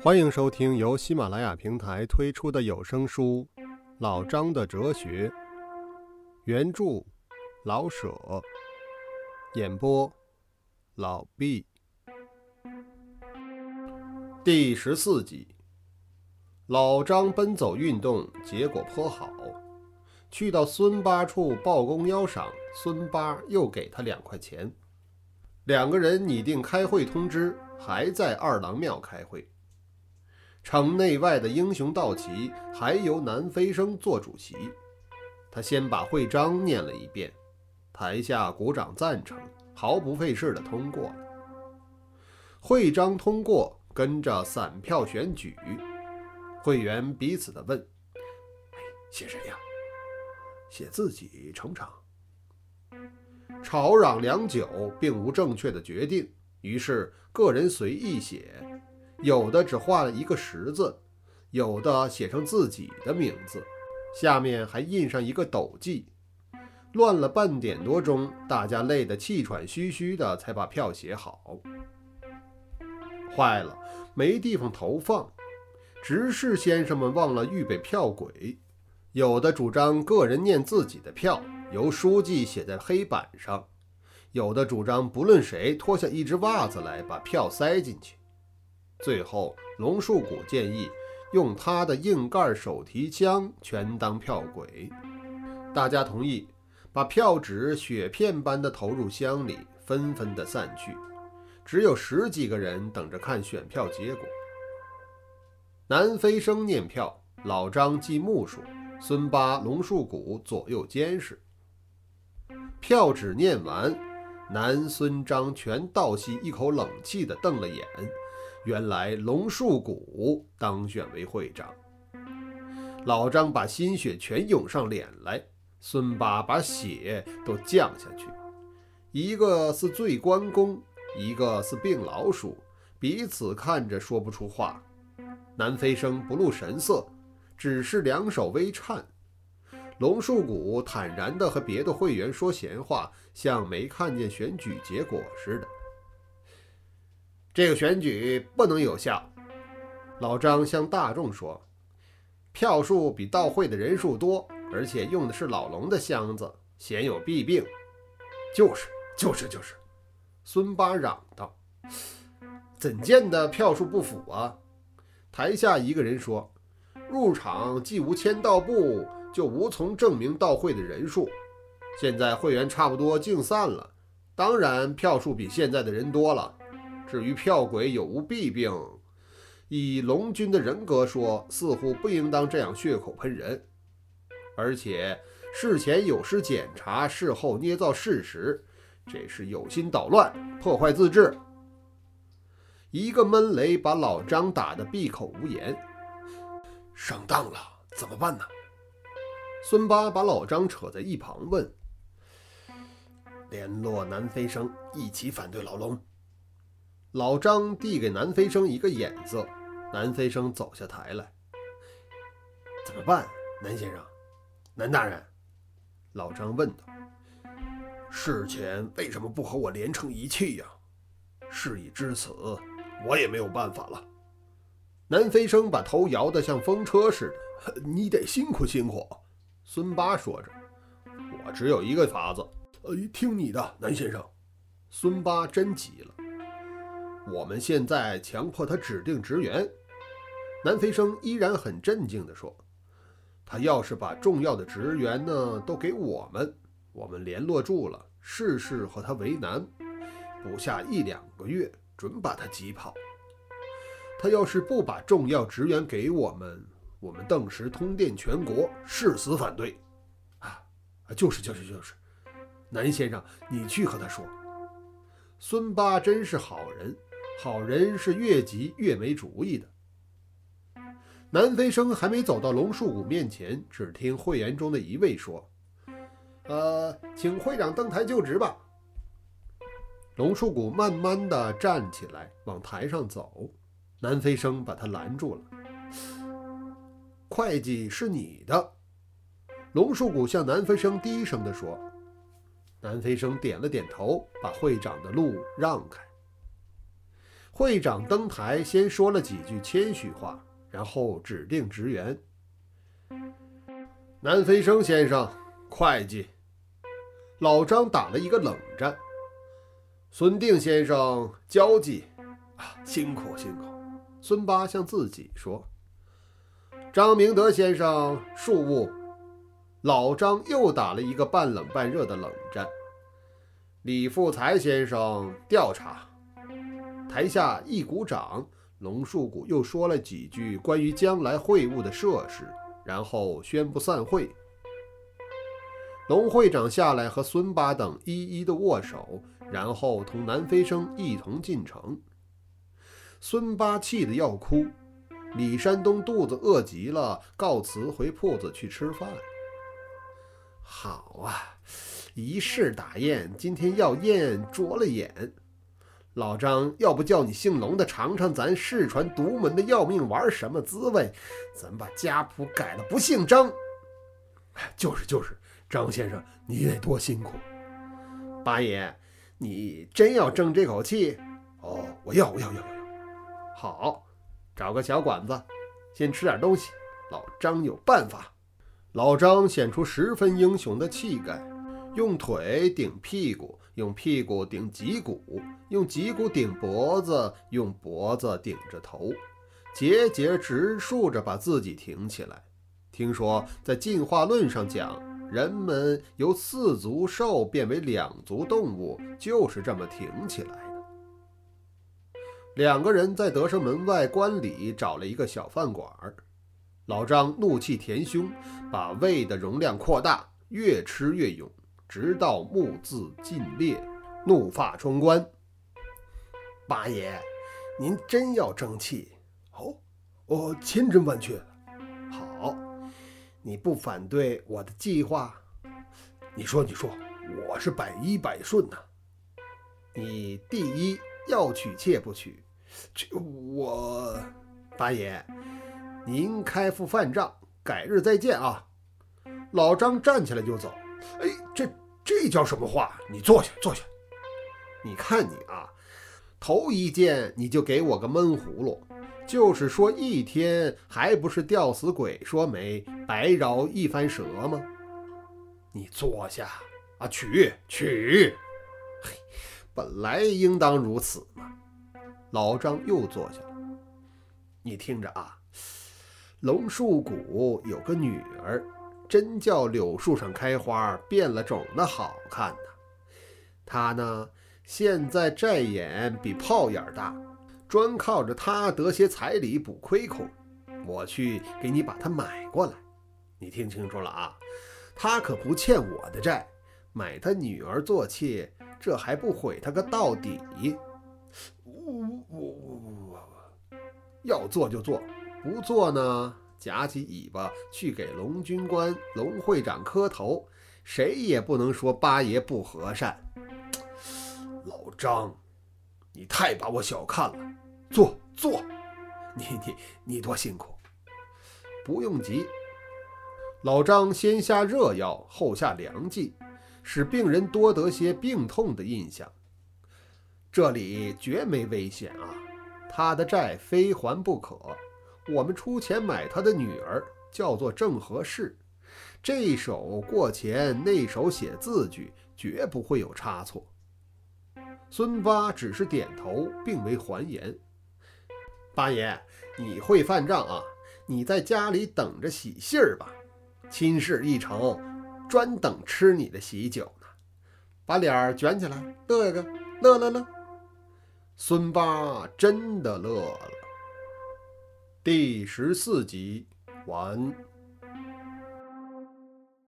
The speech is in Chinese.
欢迎收听由喜马拉雅平台推出的有声书《老张的哲学》，原著老舍，演播老毕。第十四集，老张奔走运动结果颇好，去到孙八处报功邀赏，孙八又给他两块钱。两个人拟定开会通知，还在二郎庙开会。城内外的英雄道奇，还由南飞生做主席。他先把会章念了一遍，台下鼓掌赞成，毫不费事地通过了。会章通过，跟着散票选举。会员彼此的问：“写谁呀？写自己成长？”吵嚷良久，并无正确的决定，于是个人随意写。有的只画了一个十字，有的写上自己的名字，下面还印上一个斗记。乱了半点多钟，大家累得气喘吁吁的，才把票写好。坏了，没地方投放。执事先生们忘了预备票轨，有的主张个人念自己的票，由书记写在黑板上；有的主张不论谁脱下一只袜子来，把票塞进去。最后，龙树谷建议用他的硬盖手提箱全当票轨，大家同意，把票纸雪片般的投入箱里，纷纷的散去，只有十几个人等着看选票结果。南飞生念票，老张记目数，孙八、龙树谷左右监视。票纸念完，南孙张全倒吸一口冷气的瞪了眼。原来龙树谷当选为会长，老张把心血全涌上脸来，孙八把血都降下去。一个是醉关公，一个是病老鼠，彼此看着说不出话。南飞生不露神色，只是两手微颤。龙树谷坦然地和别的会员说闲话，像没看见选举结果似的。这个选举不能有效，老张向大众说：“票数比到会的人数多，而且用的是老龙的箱子，鲜有弊病。”“就是就是就是！”孙八嚷道，“怎见得票数不符啊？”台下一个人说：“入场既无签到簿，就无从证明到会的人数。现在会员差不多竞散了，当然票数比现在的人多了。”至于票鬼有无弊病，以龙军的人格说，似乎不应当这样血口喷人，而且事前有失检查，事后捏造事实，这是有心捣乱，破坏自治。一个闷雷把老张打得闭口无言。上当了，怎么办呢？孙八把老张扯在一旁问：“联络南飞生，一起反对老龙。”老张递给南飞生一个眼色，南飞生走下台来。怎么办，南先生？南大人，老张问道。事前为什么不和我连成一气呀？事已至此，我也没有办法了。南飞生把头摇得像风车似的。你得辛苦辛苦。孙八说着，我只有一个法子。呃，听你的，南先生。孙八真急了。我们现在强迫他指定职员，南飞生依然很镇静地说：“他要是把重要的职员呢都给我们，我们联络住了，事事和他为难，不下一两个月，准把他挤跑。他要是不把重要职员给我们，我们邓时通电全国，誓死反对。”啊，就是就是就是，南先生，你去和他说。孙八真是好人。好人是越急越没主意的。南飞生还没走到龙树谷面前，只听会员中的一位说：“呃，请会长登台就职吧。”龙树谷慢慢的站起来，往台上走。南飞生把他拦住了：“会计是你的。”龙树谷向南飞生低声的说。南飞生点了点头，把会长的路让开。会长登台，先说了几句谦虚话，然后指定职员：南飞生先生，会计。老张打了一个冷战。孙定先生，交际。啊，辛苦辛苦。孙八向自己说。张明德先生，庶务。老张又打了一个半冷半热的冷战。李富才先生，调查。台下一鼓掌，龙树谷又说了几句关于将来会晤的设施，然后宣布散会。龙会长下来和孙八等一一的握手，然后同南飞生一同进城。孙八气得要哭，李山东肚子饿极了，告辞回铺子去吃饭。好啊，一试打雁，今天要雁啄了眼。老张，要不叫你姓龙的尝尝咱世传独门的要命丸什么滋味？咱把家谱改了，不姓张。就是就是。张先生，你得多辛苦。八爷，你真要争这口气？哦，我要，我要，要，要。好，找个小馆子，先吃点东西。老张有办法。老张显出十分英雄的气概，用腿顶屁股，用屁股顶脊骨，用脊骨顶脖子，用脖子顶着头，节节直竖着把自己挺起来。听说在进化论上讲。人们由四足兽变为两足动物，就是这么挺起来的。两个人在德胜门外观里找了一个小饭馆儿老张怒气填胸，把胃的容量扩大，越吃越勇，直到目眦尽裂，怒发冲冠。八爷，您真要争气？哦，我千真万确。好。你不反对我的计划？你说，你说，我是百依百顺呐。你第一要娶妾不娶？这我，八爷，您开副饭账，改日再见啊。老张站起来就走。哎，这这叫什么话？你坐下，坐下。你看你啊，头一见你就给我个闷葫芦。就是说一天，还不是吊死鬼说媒，白饶一番舌吗？你坐下啊，取取。嘿，本来应当如此嘛。老张又坐下了。你听着啊，龙树谷有个女儿，真叫柳树上开花，变了种的好看呐。她呢，现在债眼比炮眼大。专靠着他得些彩礼补亏空，我去给你把他买过来。你听清楚了啊，他可不欠我的债，买他女儿做妾，这还不毁他个到底？我我我我要做就做，不做呢，夹起尾巴去给龙军官、龙会长磕头，谁也不能说八爷不和善。老张。你太把我小看了，坐坐，你你你多辛苦，不用急。老张先下热药，后下凉剂，使病人多得些病痛的印象。这里绝没危险啊，他的债非还不可。我们出钱买他的女儿，叫做郑和氏，这手过钱，那手写字据，绝不会有差错。孙八只是点头，并未还言。八爷，你会饭账啊？你在家里等着喜信儿吧。亲事一成，专等吃你的喜酒呢。把脸儿卷起来，乐个，乐乐乐。孙八真的乐了。第十四集完。